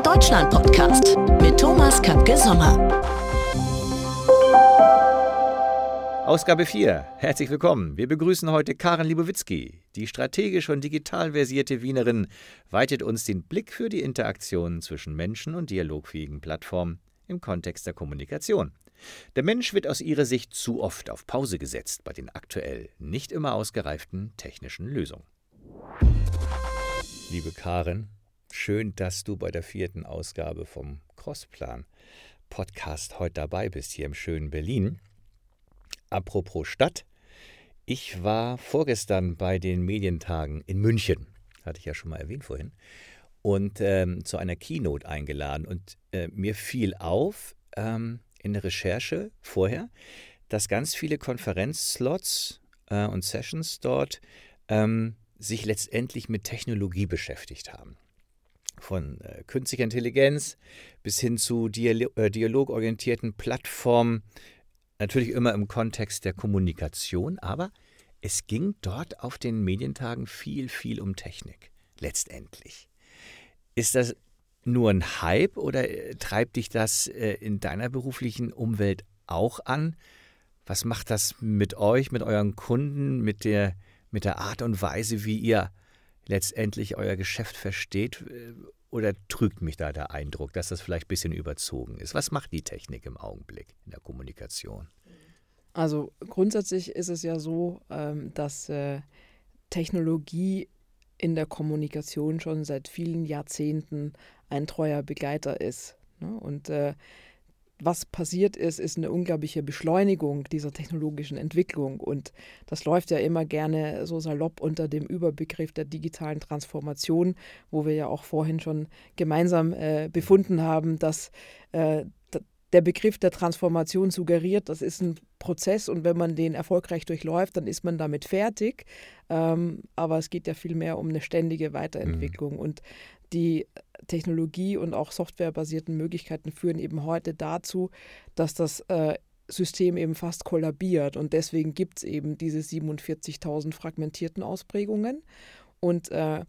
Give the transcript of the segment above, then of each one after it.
Crossplan Deutschland Podcast mit Thomas Köpke Sommer. Ausgabe 4. Herzlich willkommen. Wir begrüßen heute Karen Libowitzki. Die strategisch und digital versierte Wienerin weitet uns den Blick für die Interaktion zwischen Menschen und dialogfähigen Plattformen im Kontext der Kommunikation. Der Mensch wird aus ihrer Sicht zu oft auf Pause gesetzt bei den aktuell nicht immer ausgereiften technischen Lösungen. Liebe Karen, schön, dass du bei der vierten Ausgabe vom Crossplan Podcast heute dabei bist, hier im schönen Berlin. Apropos Stadt, ich war vorgestern bei den Medientagen in München, hatte ich ja schon mal erwähnt vorhin, und ähm, zu einer Keynote eingeladen. Und äh, mir fiel auf, ähm, in der Recherche vorher, dass ganz viele Konferenzslots äh, und Sessions dort ähm, sich letztendlich mit Technologie beschäftigt haben. Von äh, künstlicher Intelligenz bis hin zu Dialog äh, dialogorientierten Plattformen, natürlich immer im Kontext der Kommunikation, aber es ging dort auf den Medientagen viel, viel um Technik, letztendlich. Ist das nur ein Hype oder äh, treibt dich das äh, in deiner beruflichen Umwelt auch an? Was macht das mit euch, mit euren Kunden, mit der, mit der Art und Weise, wie ihr letztendlich euer Geschäft versteht? Äh, oder trügt mich da der Eindruck, dass das vielleicht ein bisschen überzogen ist? Was macht die Technik im Augenblick in der Kommunikation? Also grundsätzlich ist es ja so, ähm, dass Technologie in der Kommunikation schon seit vielen Jahrzehnten ein treuer Begleiter ist. Ne? Und äh, was passiert ist, ist eine unglaubliche Beschleunigung dieser technologischen Entwicklung. Und das läuft ja immer gerne so salopp unter dem Überbegriff der digitalen Transformation, wo wir ja auch vorhin schon gemeinsam äh, befunden haben, dass äh, der Begriff der Transformation suggeriert, das ist ein Prozess und wenn man den erfolgreich durchläuft, dann ist man damit fertig. Ähm, aber es geht ja vielmehr um eine ständige Weiterentwicklung. Mhm. Und die Technologie und auch softwarebasierten Möglichkeiten führen eben heute dazu, dass das äh, System eben fast kollabiert. Und deswegen gibt es eben diese 47.000 fragmentierten Ausprägungen und äh,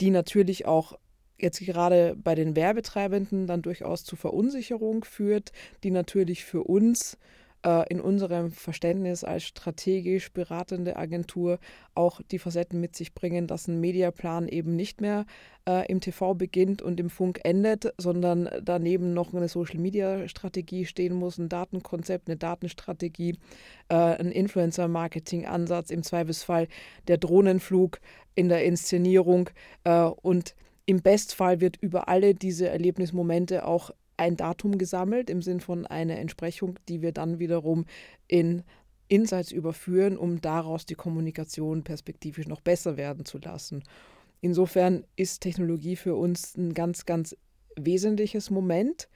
die natürlich auch jetzt gerade bei den Werbetreibenden dann durchaus zu Verunsicherung führt, die natürlich für uns äh, in unserem Verständnis als strategisch beratende Agentur auch die Facetten mit sich bringen, dass ein Mediaplan eben nicht mehr äh, im TV beginnt und im Funk endet, sondern daneben noch eine Social-Media-Strategie stehen muss, ein Datenkonzept, eine Datenstrategie, äh, ein Influencer-Marketing-Ansatz, im Zweifelsfall der Drohnenflug in der Inszenierung äh, und im Bestfall wird über alle diese Erlebnismomente auch ein Datum gesammelt im Sinn von einer Entsprechung, die wir dann wiederum in Insights überführen, um daraus die Kommunikation perspektivisch noch besser werden zu lassen. Insofern ist Technologie für uns ein ganz, ganz wesentliches Moment,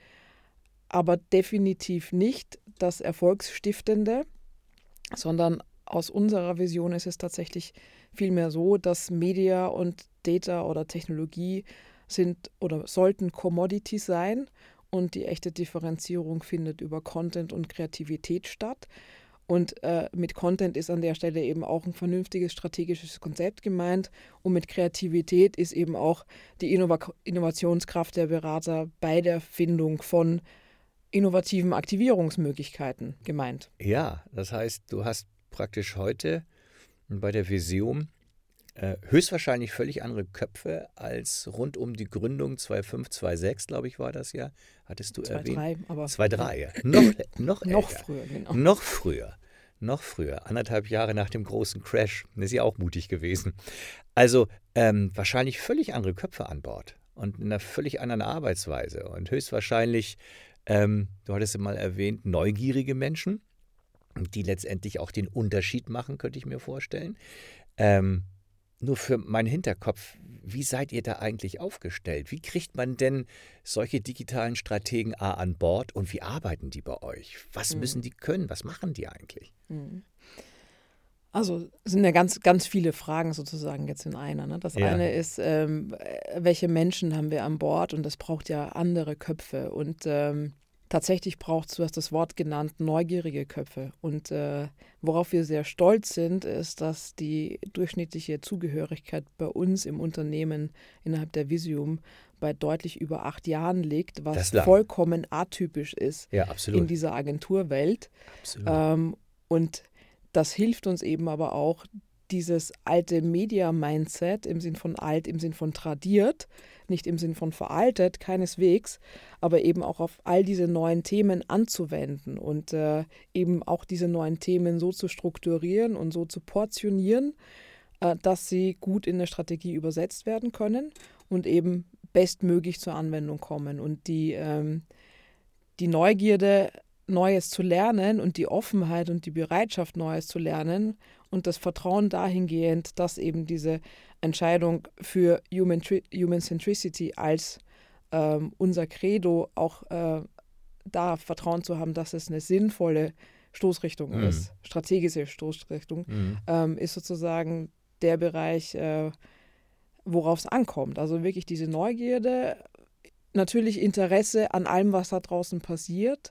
aber definitiv nicht das Erfolgsstiftende, sondern aus unserer Vision ist es tatsächlich vielmehr so, dass Media und Data oder Technologie sind oder sollten Commodities sein und die echte Differenzierung findet über Content und Kreativität statt. Und äh, mit Content ist an der Stelle eben auch ein vernünftiges strategisches Konzept gemeint. Und mit Kreativität ist eben auch die Innova Innovationskraft der Berater bei der Findung von innovativen Aktivierungsmöglichkeiten gemeint. Ja, das heißt, du hast praktisch heute bei der Vision höchstwahrscheinlich völlig andere Köpfe als rund um die Gründung 2526, glaube ich, war das ja. Hattest du 2, erwähnt? 3, aber 2.3, ja. Noch, noch, noch früher, genau. Noch früher. Noch früher, anderthalb Jahre nach dem großen Crash. Ist ja auch mutig gewesen. Also ähm, wahrscheinlich völlig andere Köpfe an Bord und in einer völlig anderen Arbeitsweise. Und höchstwahrscheinlich, ähm, du hattest mal erwähnt, neugierige Menschen, die letztendlich auch den Unterschied machen, könnte ich mir vorstellen. Ähm, nur für meinen Hinterkopf, wie seid ihr da eigentlich aufgestellt? Wie kriegt man denn solche digitalen Strategen A an Bord und wie arbeiten die bei euch? Was mhm. müssen die können? Was machen die eigentlich? Mhm. Also sind ja ganz, ganz viele Fragen sozusagen jetzt in einer. Ne? Das ja. eine ist, ähm, welche Menschen haben wir an Bord und das braucht ja andere Köpfe. Und ähm, tatsächlich braucht es, du hast das Wort genannt, neugierige Köpfe. Und äh, worauf wir sehr stolz sind, ist, dass die durchschnittliche Zugehörigkeit bei uns im Unternehmen innerhalb der Visium bei deutlich über acht Jahren liegt, was vollkommen atypisch ist ja, in dieser Agenturwelt. Ähm, und das hilft uns eben aber auch, dieses alte Media-Mindset im Sinn von alt, im Sinn von tradiert, nicht im Sinn von veraltet, keineswegs, aber eben auch auf all diese neuen Themen anzuwenden und äh, eben auch diese neuen Themen so zu strukturieren und so zu portionieren, äh, dass sie gut in der Strategie übersetzt werden können und eben bestmöglich zur Anwendung kommen. Und die, ähm, die Neugierde, Neues zu lernen und die Offenheit und die Bereitschaft, Neues zu lernen und das Vertrauen dahingehend, dass eben diese Entscheidung für Human, Human Centricity als ähm, unser Credo auch äh, da Vertrauen zu haben, dass es eine sinnvolle Stoßrichtung mhm. ist, strategische Stoßrichtung, mhm. ähm, ist sozusagen der Bereich, äh, worauf es ankommt. Also wirklich diese Neugierde, natürlich Interesse an allem, was da draußen passiert,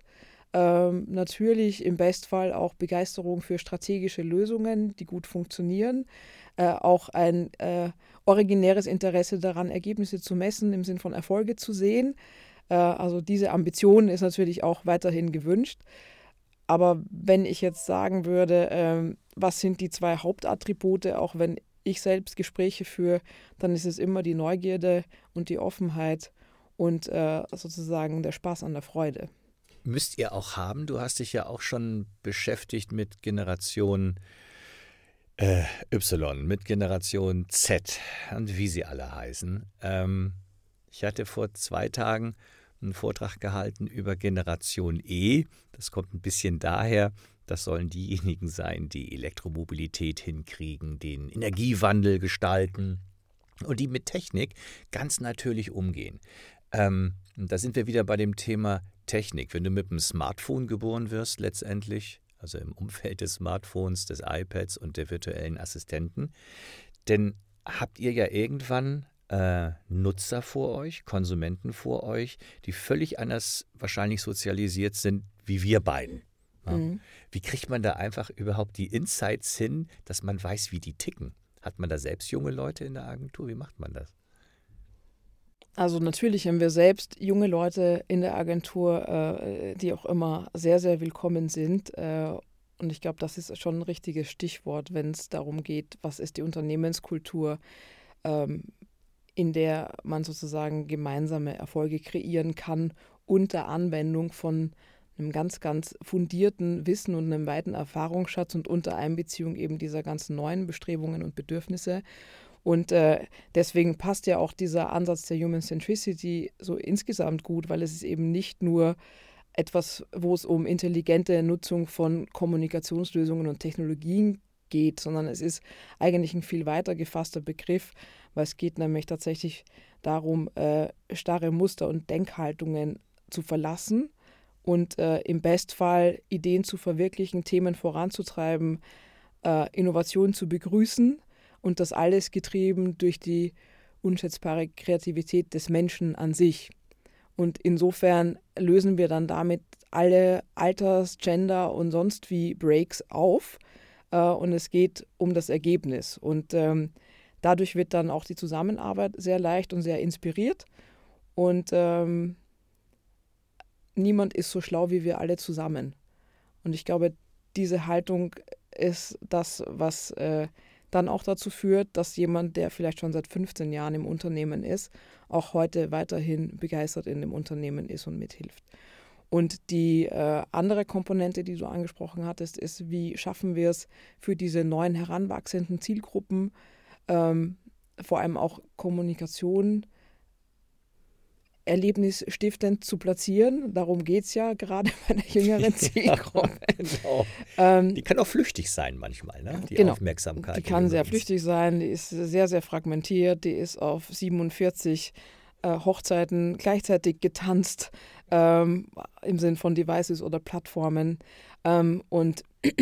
ähm, natürlich im Bestfall auch Begeisterung für strategische Lösungen, die gut funktionieren. Äh, auch ein äh, originäres Interesse daran, Ergebnisse zu messen, im Sinn von Erfolge zu sehen. Äh, also diese Ambition ist natürlich auch weiterhin gewünscht. Aber wenn ich jetzt sagen würde, ähm, was sind die zwei Hauptattribute, auch wenn ich selbst Gespräche führe, dann ist es immer die Neugierde und die Offenheit und äh, sozusagen der Spaß an der Freude müsst ihr auch haben. Du hast dich ja auch schon beschäftigt mit Generation äh, Y, mit Generation Z und wie sie alle heißen. Ähm, ich hatte vor zwei Tagen einen Vortrag gehalten über Generation E. Das kommt ein bisschen daher, das sollen diejenigen sein, die Elektromobilität hinkriegen, den Energiewandel gestalten und die mit Technik ganz natürlich umgehen. Ähm, da sind wir wieder bei dem Thema Technik, wenn du mit einem Smartphone geboren wirst letztendlich, also im Umfeld des Smartphones, des iPads und der virtuellen Assistenten, dann habt ihr ja irgendwann äh, Nutzer vor euch, Konsumenten vor euch, die völlig anders wahrscheinlich sozialisiert sind wie wir beiden. Ja? Mhm. Wie kriegt man da einfach überhaupt die Insights hin, dass man weiß, wie die ticken? Hat man da selbst junge Leute in der Agentur? Wie macht man das? Also natürlich haben wir selbst junge Leute in der Agentur, äh, die auch immer sehr, sehr willkommen sind. Äh, und ich glaube, das ist schon ein richtiges Stichwort, wenn es darum geht, was ist die Unternehmenskultur, ähm, in der man sozusagen gemeinsame Erfolge kreieren kann unter Anwendung von einem ganz, ganz fundierten Wissen und einem weiten Erfahrungsschatz und unter Einbeziehung eben dieser ganzen neuen Bestrebungen und Bedürfnisse. Und äh, deswegen passt ja auch dieser Ansatz der Human Centricity so insgesamt gut, weil es ist eben nicht nur etwas, wo es um intelligente Nutzung von Kommunikationslösungen und Technologien geht, sondern es ist eigentlich ein viel weiter gefasster Begriff, weil es geht nämlich tatsächlich darum, äh, starre Muster und Denkhaltungen zu verlassen und äh, im Bestfall Ideen zu verwirklichen, Themen voranzutreiben, äh, Innovationen zu begrüßen und das alles getrieben durch die unschätzbare Kreativität des Menschen an sich. Und insofern lösen wir dann damit alle Alters-, Gender- und sonst wie Breaks auf. Äh, und es geht um das Ergebnis. Und ähm, dadurch wird dann auch die Zusammenarbeit sehr leicht und sehr inspiriert. Und ähm, niemand ist so schlau wie wir alle zusammen. Und ich glaube, diese Haltung ist das, was äh, dann auch dazu führt, dass jemand, der vielleicht schon seit 15 Jahren im Unternehmen ist, auch heute weiterhin begeistert in dem Unternehmen ist und mithilft. Und die äh, andere Komponente, die du angesprochen hattest, ist, wie schaffen wir es für diese neuen heranwachsenden Zielgruppen, ähm, vor allem auch Kommunikation erlebnisstiftend zu platzieren. Darum geht es ja gerade bei der jüngeren Zielgruppe. Ja, genau. ähm, die kann auch flüchtig sein manchmal, ne? die genau. Aufmerksamkeit. Die kann sehr flüchtig sein, die ist sehr, sehr fragmentiert, die ist auf 47 äh, Hochzeiten gleichzeitig getanzt, ähm, im Sinn von Devices oder Plattformen. Ähm, und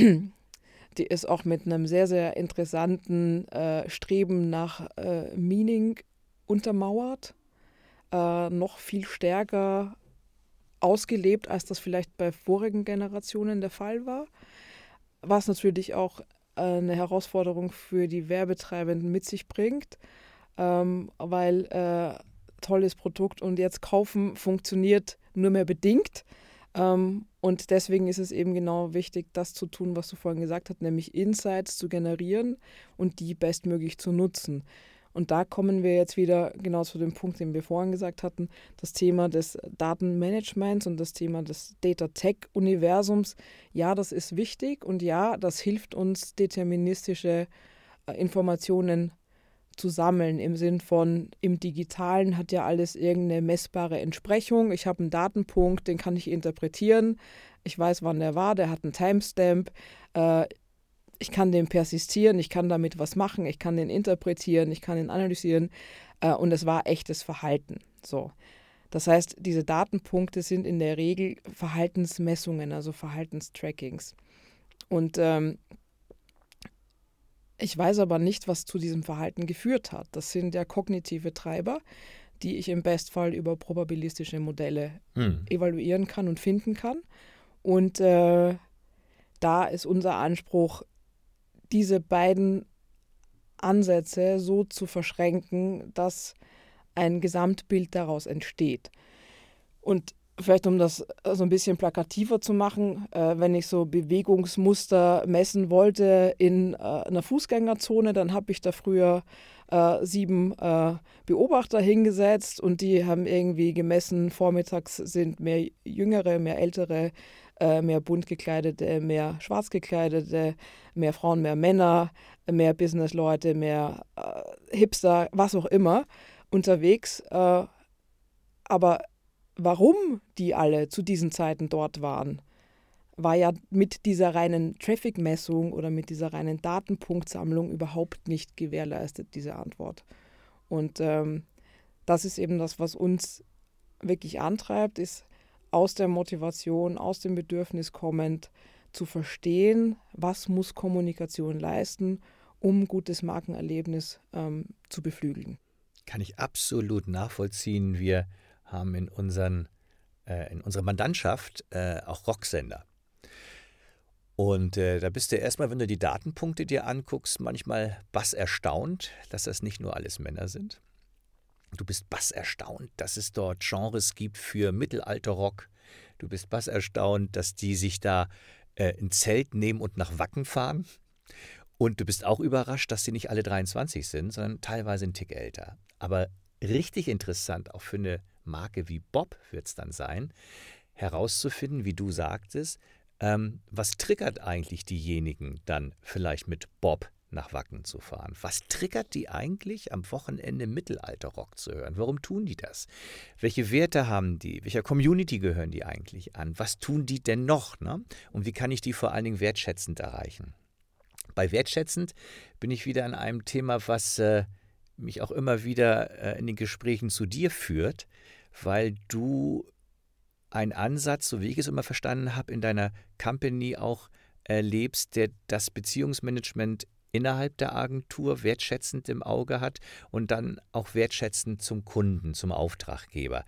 die ist auch mit einem sehr, sehr interessanten äh, Streben nach äh, Meaning untermauert äh, noch viel stärker ausgelebt, als das vielleicht bei vorigen Generationen der Fall war. Was natürlich auch äh, eine Herausforderung für die Werbetreibenden mit sich bringt, ähm, weil äh, tolles Produkt und jetzt kaufen funktioniert nur mehr bedingt. Ähm, und deswegen ist es eben genau wichtig, das zu tun, was du vorhin gesagt hast, nämlich Insights zu generieren und die bestmöglich zu nutzen. Und da kommen wir jetzt wieder genau zu dem Punkt, den wir vorhin gesagt hatten, das Thema des Datenmanagements und das Thema des Data Tech-Universums. Ja, das ist wichtig und ja, das hilft uns, deterministische äh, Informationen zu sammeln im Sinn von im digitalen hat ja alles irgendeine messbare Entsprechung. Ich habe einen Datenpunkt, den kann ich interpretieren. Ich weiß, wann der war, der hat einen Timestamp. Äh, ich kann den persistieren, ich kann damit was machen, ich kann den interpretieren, ich kann ihn analysieren äh, und es war echtes Verhalten. So. Das heißt, diese Datenpunkte sind in der Regel Verhaltensmessungen, also Verhaltenstrackings. Und ähm, ich weiß aber nicht, was zu diesem Verhalten geführt hat. Das sind ja kognitive Treiber, die ich im Bestfall über probabilistische Modelle hm. evaluieren kann und finden kann. Und äh, da ist unser Anspruch, diese beiden Ansätze so zu verschränken, dass ein Gesamtbild daraus entsteht. Und vielleicht um das so ein bisschen plakativer zu machen, äh, wenn ich so Bewegungsmuster messen wollte in äh, einer Fußgängerzone, dann habe ich da früher äh, sieben äh, Beobachter hingesetzt und die haben irgendwie gemessen, vormittags sind mehr Jüngere, mehr Ältere äh, mehr bunt gekleidete, mehr schwarz gekleidete, mehr Frauen, mehr Männer, mehr Businessleute, mehr äh, Hipster, was auch immer unterwegs. Äh, aber warum die alle zu diesen Zeiten dort waren, war ja mit dieser reinen Traffic-Messung oder mit dieser reinen Datenpunktsammlung überhaupt nicht gewährleistet, diese Antwort. Und ähm, das ist eben das, was uns wirklich antreibt, ist aus der Motivation, aus dem Bedürfnis kommend zu verstehen, was muss Kommunikation leisten, um gutes Markenerlebnis ähm, zu beflügeln. Kann ich absolut nachvollziehen. Wir haben in, unseren, äh, in unserer Mandantschaft äh, auch Rocksender. Und äh, da bist du erstmal, wenn du die Datenpunkte dir anguckst, manchmal bass erstaunt, dass das nicht nur alles Männer sind. Du bist bass erstaunt, dass es dort Genres gibt für Mittelalterrock. Du bist bass erstaunt, dass die sich da äh, ein Zelt nehmen und nach Wacken fahren. Und du bist auch überrascht, dass sie nicht alle 23 sind, sondern teilweise ein Tick älter. Aber richtig interessant, auch für eine Marke wie Bob wird es dann sein, herauszufinden, wie du sagtest, ähm, was triggert eigentlich diejenigen dann vielleicht mit Bob nach Wacken zu fahren. Was triggert die eigentlich, am Wochenende Mittelalterrock zu hören? Warum tun die das? Welche Werte haben die? Welcher Community gehören die eigentlich an? Was tun die denn noch? Ne? Und wie kann ich die vor allen Dingen wertschätzend erreichen? Bei wertschätzend bin ich wieder an einem Thema, was äh, mich auch immer wieder äh, in den Gesprächen zu dir führt, weil du einen Ansatz, so wie ich es immer verstanden habe, in deiner Company auch erlebst, der das Beziehungsmanagement innerhalb der Agentur wertschätzend im Auge hat und dann auch wertschätzend zum Kunden, zum Auftraggeber.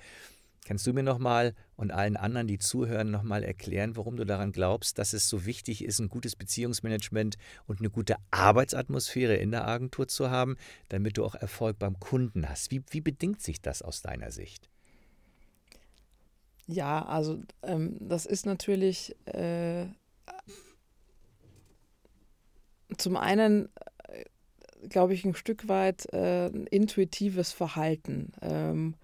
Kannst du mir nochmal und allen anderen, die zuhören, nochmal erklären, warum du daran glaubst, dass es so wichtig ist, ein gutes Beziehungsmanagement und eine gute Arbeitsatmosphäre in der Agentur zu haben, damit du auch Erfolg beim Kunden hast? Wie, wie bedingt sich das aus deiner Sicht? Ja, also ähm, das ist natürlich äh, zum einen, äh, glaube ich, ein Stück weit äh, intuitives Verhalten. Ähm,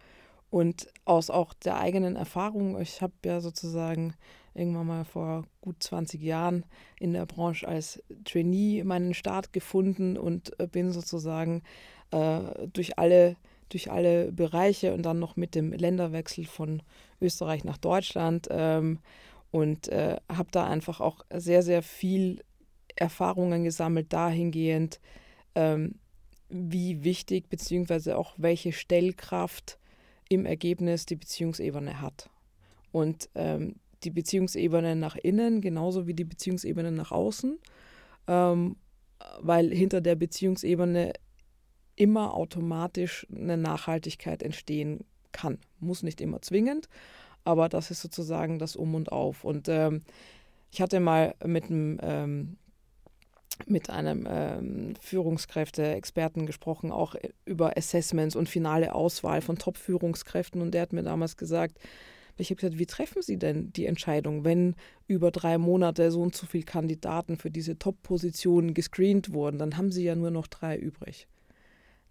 und aus auch der eigenen Erfahrung, ich habe ja sozusagen irgendwann mal vor gut 20 Jahren in der Branche als Trainee meinen Start gefunden und äh, bin sozusagen äh, durch alle durch alle Bereiche und dann noch mit dem Länderwechsel von Österreich nach Deutschland ähm, und äh, habe da einfach auch sehr, sehr viel Erfahrungen gesammelt dahingehend, ähm, wie wichtig bzw. auch welche Stellkraft im Ergebnis die Beziehungsebene hat. Und ähm, die Beziehungsebene nach innen genauso wie die Beziehungsebene nach außen, ähm, weil hinter der Beziehungsebene immer automatisch eine Nachhaltigkeit entstehen kann. Muss nicht immer zwingend, aber das ist sozusagen das Um und Auf. Und ähm, ich hatte mal mit einem ähm, mit einem ähm, Führungskräfte-Experten gesprochen, auch über Assessments und finale Auswahl von Top-Führungskräften. Und der hat mir damals gesagt, ich habe gesagt, wie treffen Sie denn die Entscheidung, wenn über drei Monate so und so viele Kandidaten für diese Top-Positionen gescreent wurden, dann haben Sie ja nur noch drei übrig.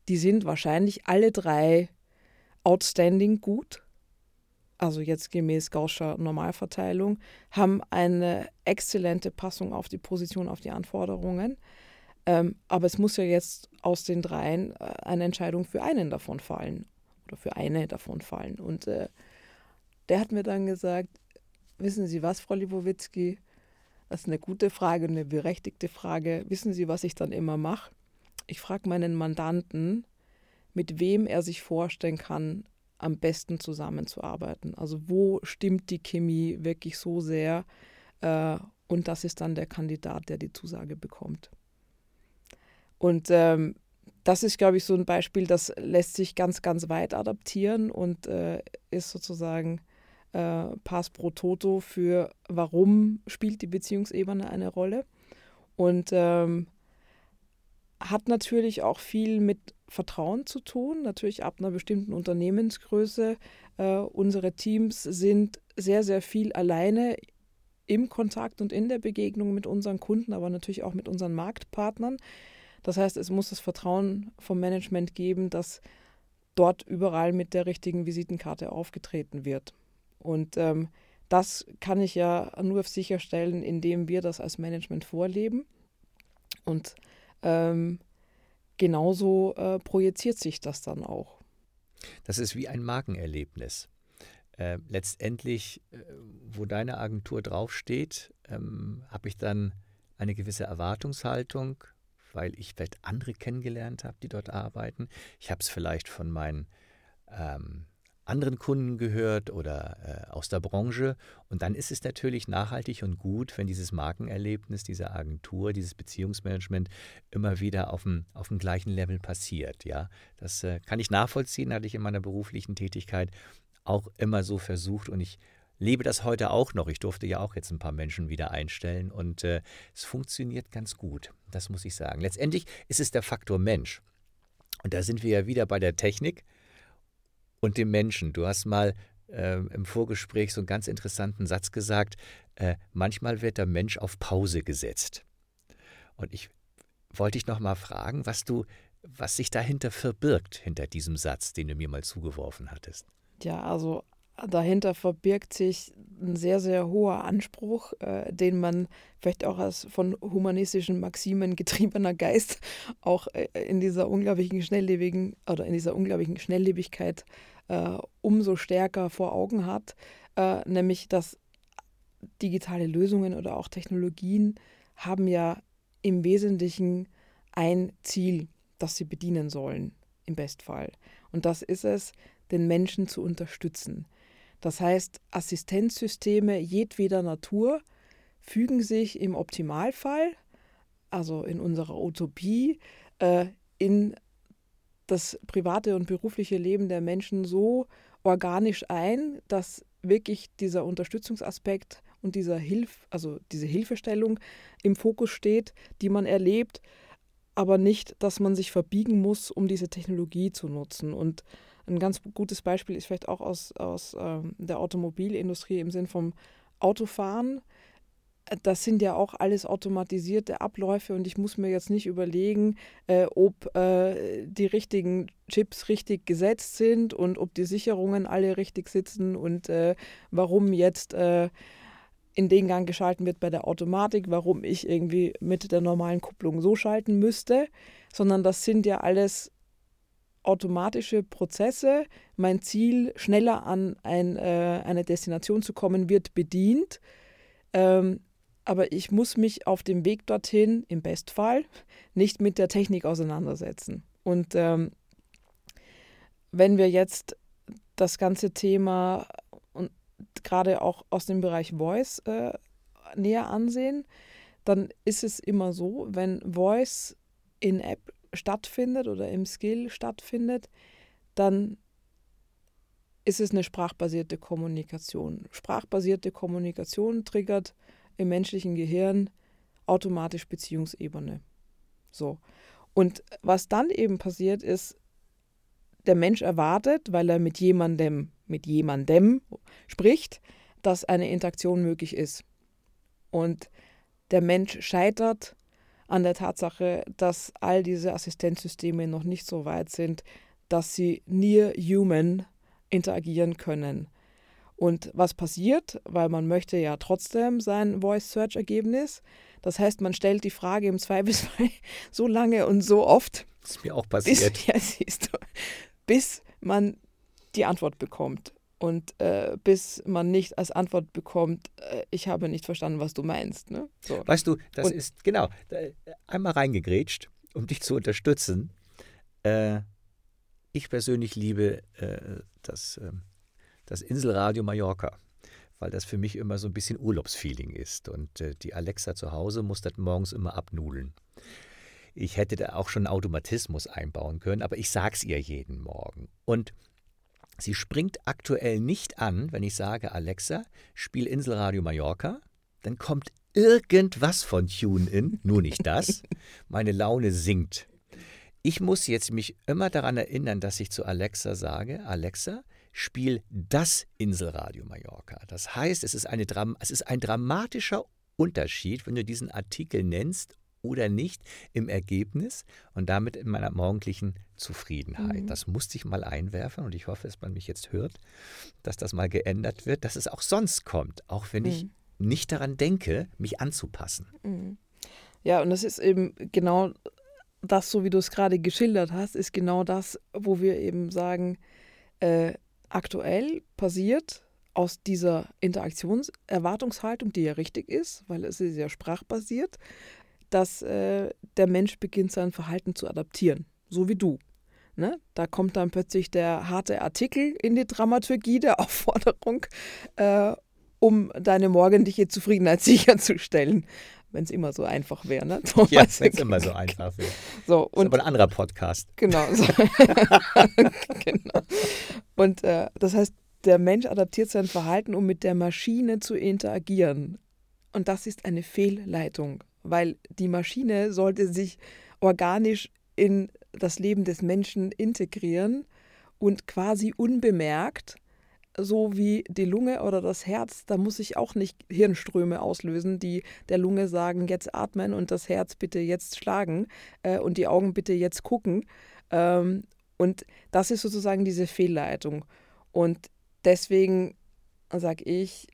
Die sind wahrscheinlich alle drei outstanding gut, also jetzt gemäß Gaußscher Normalverteilung, haben eine exzellente Passung auf die Position, auf die Anforderungen. Ähm, aber es muss ja jetzt aus den dreien äh, eine Entscheidung für einen davon fallen oder für eine davon fallen. Und äh, der hat mir dann gesagt, wissen Sie was, Frau Libowitzki, das ist eine gute Frage, eine berechtigte Frage. Wissen Sie, was ich dann immer mache? Ich frage meinen Mandanten, mit wem er sich vorstellen kann, am besten zusammenzuarbeiten. Also wo stimmt die Chemie wirklich so sehr? Äh, und das ist dann der Kandidat, der die Zusage bekommt. Und ähm, das ist, glaube ich, so ein Beispiel, das lässt sich ganz, ganz weit adaptieren und äh, ist sozusagen äh, Pass pro Toto für, warum spielt die Beziehungsebene eine Rolle. Und ähm, hat natürlich auch viel mit Vertrauen zu tun, natürlich ab einer bestimmten Unternehmensgröße. Äh, unsere Teams sind sehr, sehr viel alleine im Kontakt und in der Begegnung mit unseren Kunden, aber natürlich auch mit unseren Marktpartnern. Das heißt, es muss das Vertrauen vom Management geben, dass dort überall mit der richtigen Visitenkarte aufgetreten wird. Und ähm, das kann ich ja nur sicherstellen, indem wir das als Management vorleben. Und ähm, genauso äh, projiziert sich das dann auch. Das ist wie ein Markenerlebnis. Äh, letztendlich, äh, wo deine Agentur draufsteht, ähm, habe ich dann eine gewisse Erwartungshaltung, weil ich vielleicht andere kennengelernt habe, die dort arbeiten. Ich habe es vielleicht von meinen ähm, anderen Kunden gehört oder äh, aus der Branche. Und dann ist es natürlich nachhaltig und gut, wenn dieses Markenerlebnis dieser Agentur, dieses Beziehungsmanagement immer wieder auf dem, auf dem gleichen Level passiert. Ja, das äh, kann ich nachvollziehen, hatte ich in meiner beruflichen Tätigkeit auch immer so versucht und ich lebe das heute auch noch. Ich durfte ja auch jetzt ein paar Menschen wieder einstellen und äh, es funktioniert ganz gut. Das muss ich sagen. Letztendlich ist es der Faktor Mensch. Und da sind wir ja wieder bei der Technik und dem Menschen. Du hast mal äh, im Vorgespräch so einen ganz interessanten Satz gesagt, äh, manchmal wird der Mensch auf Pause gesetzt. Und ich wollte dich noch mal fragen, was du, was sich dahinter verbirgt, hinter diesem Satz, den du mir mal zugeworfen hattest. Ja, also dahinter verbirgt sich ein sehr, sehr hoher Anspruch, äh, den man vielleicht auch als von humanistischen Maximen getriebener Geist auch äh, in dieser unglaublichen schnelllebigen oder in dieser unglaublichen Schnelllebigkeit äh, umso stärker vor Augen hat, äh, nämlich dass digitale Lösungen oder auch Technologien haben ja im Wesentlichen ein Ziel, das sie bedienen sollen, im Bestfall. Und das ist es, den Menschen zu unterstützen. Das heißt, Assistenzsysteme jedweder Natur fügen sich im Optimalfall, also in unserer Utopie, äh, in das private und berufliche Leben der Menschen so organisch ein, dass wirklich dieser Unterstützungsaspekt und dieser Hilf, also diese Hilfestellung im Fokus steht, die man erlebt, aber nicht, dass man sich verbiegen muss, um diese Technologie zu nutzen. Und ein ganz gutes Beispiel ist vielleicht auch aus, aus ähm, der Automobilindustrie im Sinn vom Autofahren das sind ja auch alles automatisierte Abläufe und ich muss mir jetzt nicht überlegen, äh, ob äh, die richtigen Chips richtig gesetzt sind und ob die Sicherungen alle richtig sitzen und äh, warum jetzt äh, in den Gang geschalten wird bei der Automatik, warum ich irgendwie mit der normalen Kupplung so schalten müsste, sondern das sind ja alles automatische Prozesse. Mein Ziel, schneller an ein, äh, eine Destination zu kommen, wird bedient. Ähm, aber ich muss mich auf dem Weg dorthin, im Bestfall, nicht mit der Technik auseinandersetzen. Und ähm, wenn wir jetzt das ganze Thema und gerade auch aus dem Bereich Voice äh, näher ansehen, dann ist es immer so, wenn Voice in App stattfindet oder im Skill stattfindet, dann ist es eine sprachbasierte Kommunikation. Sprachbasierte Kommunikation triggert im menschlichen Gehirn automatisch Beziehungsebene. So. Und was dann eben passiert ist, der Mensch erwartet, weil er mit jemandem, mit jemandem spricht, dass eine Interaktion möglich ist. Und der Mensch scheitert an der Tatsache, dass all diese Assistenzsysteme noch nicht so weit sind, dass sie near human interagieren können. Und was passiert, weil man möchte ja trotzdem sein Voice Search Ergebnis. Das heißt, man stellt die Frage im Zweifelsfall so lange und so oft. Das ist mir auch passiert. Bis, ja, siehst du, bis man die Antwort bekommt. Und äh, bis man nicht als Antwort bekommt, äh, ich habe nicht verstanden, was du meinst. Ne? So. Weißt du, das und, ist, genau, einmal reingegrätscht, um dich zu unterstützen. Äh, ich persönlich liebe äh, das, ähm, das Inselradio Mallorca, weil das für mich immer so ein bisschen Urlaubsfeeling ist. Und äh, die Alexa zu Hause muss das morgens immer abnudeln. Ich hätte da auch schon einen Automatismus einbauen können, aber ich sage es ihr jeden Morgen. Und sie springt aktuell nicht an, wenn ich sage, Alexa, spiel Inselradio Mallorca. Dann kommt irgendwas von TuneIn, nur nicht das. Meine Laune sinkt. Ich muss jetzt mich immer daran erinnern, dass ich zu Alexa sage, Alexa, spiel das Inselradio Mallorca. Das heißt, es ist, eine, es ist ein dramatischer Unterschied, wenn du diesen Artikel nennst oder nicht im Ergebnis und damit in meiner morgendlichen Zufriedenheit. Mhm. Das musste ich mal einwerfen und ich hoffe, dass man mich jetzt hört, dass das mal geändert wird, dass es auch sonst kommt, auch wenn mhm. ich nicht daran denke, mich anzupassen. Mhm. Ja, und das ist eben genau das, so wie du es gerade geschildert hast, ist genau das, wo wir eben sagen, äh, aktuell passiert aus dieser Interaktionserwartungshaltung, die ja richtig ist, weil es ist ja sprachbasiert, dass äh, der Mensch beginnt, sein Verhalten zu adaptieren, so wie du. Ne? Da kommt dann plötzlich der harte Artikel in die Dramaturgie der Aufforderung, äh, um deine morgendliche Zufriedenheit sicherzustellen wenn es immer so einfach wäre. Ne? ja, wenn es immer so einfach wäre. So, und, aber ein anderer Podcast. Genau. So. genau. Und äh, das heißt, der Mensch adaptiert sein Verhalten, um mit der Maschine zu interagieren. Und das ist eine Fehlleitung, weil die Maschine sollte sich organisch in das Leben des Menschen integrieren und quasi unbemerkt so wie die Lunge oder das Herz, da muss ich auch nicht Hirnströme auslösen, die der Lunge sagen, jetzt atmen und das Herz bitte jetzt schlagen äh, und die Augen bitte jetzt gucken. Ähm, und das ist sozusagen diese Fehlleitung. Und deswegen sage ich,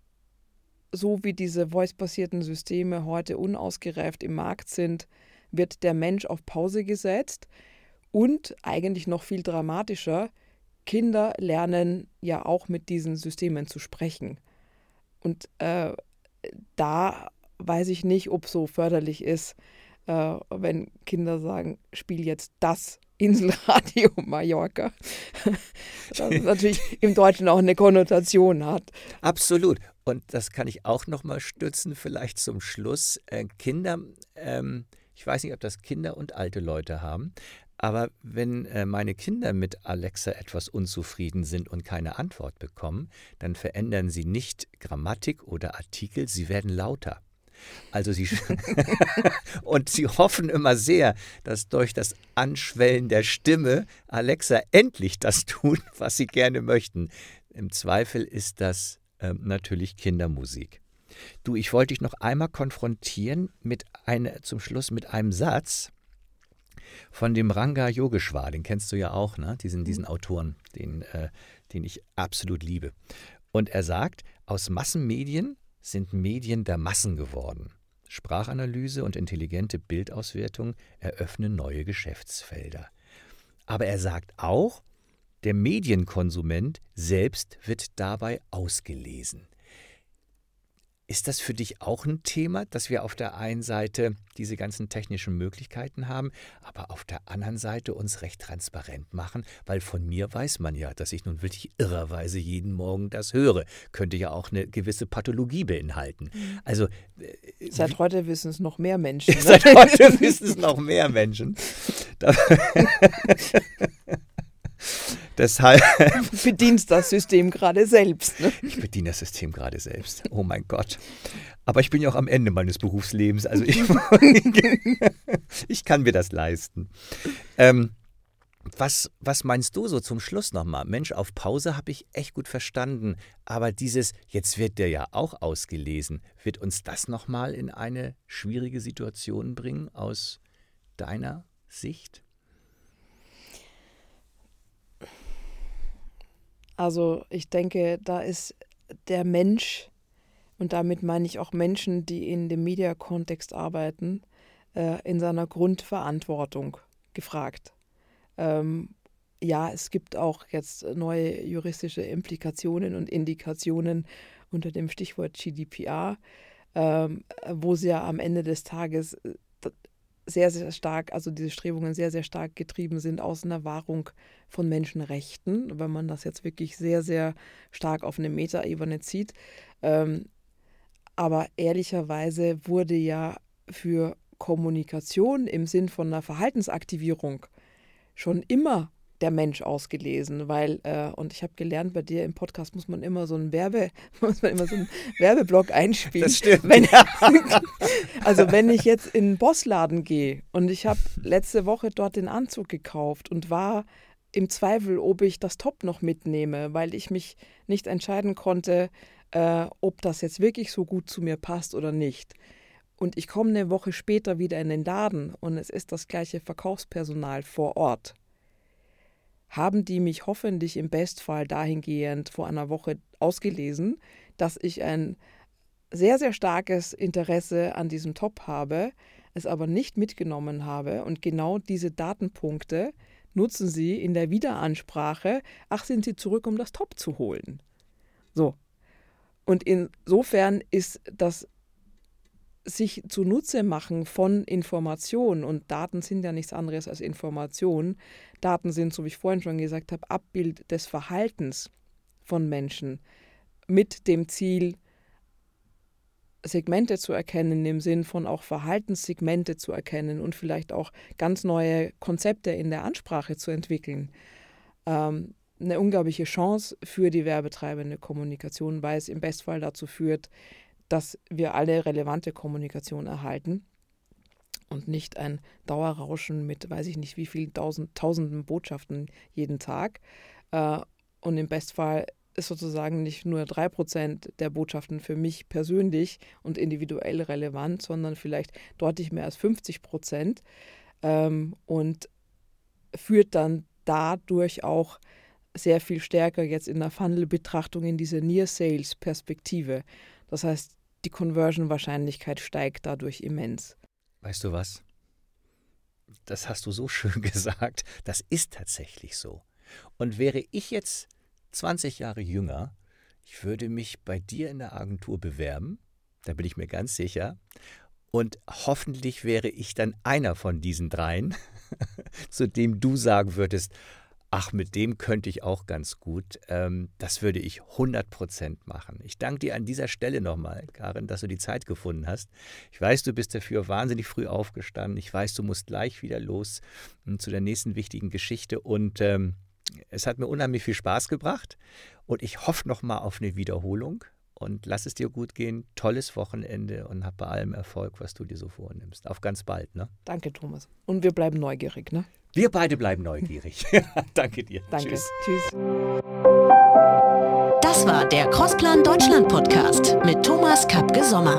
so wie diese voice-basierten Systeme heute unausgereift im Markt sind, wird der Mensch auf Pause gesetzt und eigentlich noch viel dramatischer, Kinder lernen ja auch mit diesen Systemen zu sprechen. Und äh, da weiß ich nicht, ob so förderlich ist, äh, wenn Kinder sagen, spiel jetzt das Inselradio Mallorca. das natürlich im Deutschen auch eine Konnotation hat. Absolut. Und das kann ich auch nochmal stützen, vielleicht zum Schluss. Äh, Kinder, ähm, ich weiß nicht, ob das Kinder und alte Leute haben, aber wenn äh, meine Kinder mit Alexa etwas unzufrieden sind und keine Antwort bekommen, dann verändern sie nicht Grammatik oder Artikel, sie werden lauter. Also sie und sie hoffen immer sehr, dass durch das Anschwellen der Stimme Alexa endlich das tut, was sie gerne möchten. Im Zweifel ist das äh, natürlich Kindermusik. Du, ich wollte dich noch einmal konfrontieren mit eine, zum Schluss mit einem Satz, von dem Ranga Yogeshwar, den kennst du ja auch, ne? diesen, diesen mhm. Autoren, den, äh, den ich absolut liebe. Und er sagt, aus Massenmedien sind Medien der Massen geworden. Sprachanalyse und intelligente Bildauswertung eröffnen neue Geschäftsfelder. Aber er sagt auch, der Medienkonsument selbst wird dabei ausgelesen. Ist das für dich auch ein Thema, dass wir auf der einen Seite diese ganzen technischen Möglichkeiten haben, aber auf der anderen Seite uns recht transparent machen? Weil von mir weiß man ja, dass ich nun wirklich irrerweise jeden Morgen das höre. Könnte ja auch eine gewisse Pathologie beinhalten. Mhm. Also äh, seit heute wissen es noch mehr Menschen. Ne? seit heute wissen es noch mehr Menschen. Deshalb. Du bedienst das System gerade selbst. Ne? Ich bediene das System gerade selbst. Oh mein Gott. Aber ich bin ja auch am Ende meines Berufslebens. Also ich, ich kann mir das leisten. Ähm, was, was meinst du so zum Schluss nochmal? Mensch, auf Pause habe ich echt gut verstanden. Aber dieses, jetzt wird der ja auch ausgelesen, wird uns das nochmal in eine schwierige Situation bringen aus deiner Sicht? Also ich denke, da ist der Mensch, und damit meine ich auch Menschen, die in dem Mediakontext arbeiten, äh, in seiner Grundverantwortung gefragt. Ähm, ja, es gibt auch jetzt neue juristische Implikationen und Indikationen unter dem Stichwort GDPR, ähm, wo sie ja am Ende des Tages äh, sehr, sehr stark, also diese Strebungen sehr, sehr stark getrieben sind aus einer Wahrung von Menschenrechten, wenn man das jetzt wirklich sehr, sehr stark auf eine Metaebene zieht. Ähm, aber ehrlicherweise wurde ja für Kommunikation im Sinn von einer Verhaltensaktivierung schon immer der Mensch ausgelesen, weil, äh, und ich habe gelernt, bei dir im Podcast muss man immer so einen Werbe, muss man immer so einen Werbeblock einspielen. Das stimmt. Wenn, also wenn ich jetzt in den Bossladen gehe und ich habe letzte Woche dort den Anzug gekauft und war im Zweifel, ob ich das Top noch mitnehme, weil ich mich nicht entscheiden konnte, äh, ob das jetzt wirklich so gut zu mir passt oder nicht. Und ich komme eine Woche später wieder in den Laden und es ist das gleiche Verkaufspersonal vor Ort. Haben die mich hoffentlich im Bestfall dahingehend vor einer Woche ausgelesen, dass ich ein sehr, sehr starkes Interesse an diesem Top habe, es aber nicht mitgenommen habe und genau diese Datenpunkte nutzen sie in der Wiederansprache, ach, sind sie zurück, um das Top zu holen. So. Und insofern ist das sich zunutze machen von Informationen und Daten sind ja nichts anderes als Informationen. Daten sind, so wie ich vorhin schon gesagt habe, Abbild des Verhaltens von Menschen mit dem Ziel, Segmente zu erkennen, im Sinn von auch Verhaltenssegmente zu erkennen und vielleicht auch ganz neue Konzepte in der Ansprache zu entwickeln. Ähm, eine unglaubliche Chance für die werbetreibende Kommunikation, weil es im Bestfall dazu führt, dass wir alle relevante Kommunikation erhalten und nicht ein Dauerrauschen mit, weiß ich nicht, wie vielen tausend, tausenden Botschaften jeden Tag. Äh, und im Bestfall ist sozusagen nicht nur drei Prozent der Botschaften für mich persönlich und individuell relevant, sondern vielleicht deutlich mehr als 50 Prozent ähm, und führt dann dadurch auch sehr viel stärker jetzt in der Funnel-Betrachtung in diese Near-Sales-Perspektive. Das heißt, die Conversion-Wahrscheinlichkeit steigt dadurch immens. Weißt du was? Das hast du so schön gesagt. Das ist tatsächlich so. Und wäre ich jetzt 20 Jahre jünger, ich würde mich bei dir in der Agentur bewerben, da bin ich mir ganz sicher. Und hoffentlich wäre ich dann einer von diesen dreien, zu dem du sagen würdest, ach, mit dem könnte ich auch ganz gut. Ähm, das würde ich 100 Prozent machen. Ich danke dir an dieser Stelle nochmal, Karin, dass du die Zeit gefunden hast. Ich weiß, du bist dafür wahnsinnig früh aufgestanden. Ich weiß, du musst gleich wieder los hm, zu der nächsten wichtigen Geschichte. Und ähm, es hat mir unheimlich viel Spaß gebracht. Und ich hoffe nochmal auf eine Wiederholung. Und lass es dir gut gehen. Tolles Wochenende und hab bei allem Erfolg, was du dir so vornimmst. Auf ganz bald, ne? Danke, Thomas. Und wir bleiben neugierig, ne? Wir beide bleiben neugierig. Danke dir. Danke. Tschüss. Tschüss. Das war der Crossplan Deutschland Podcast mit Thomas Kapke Sommer.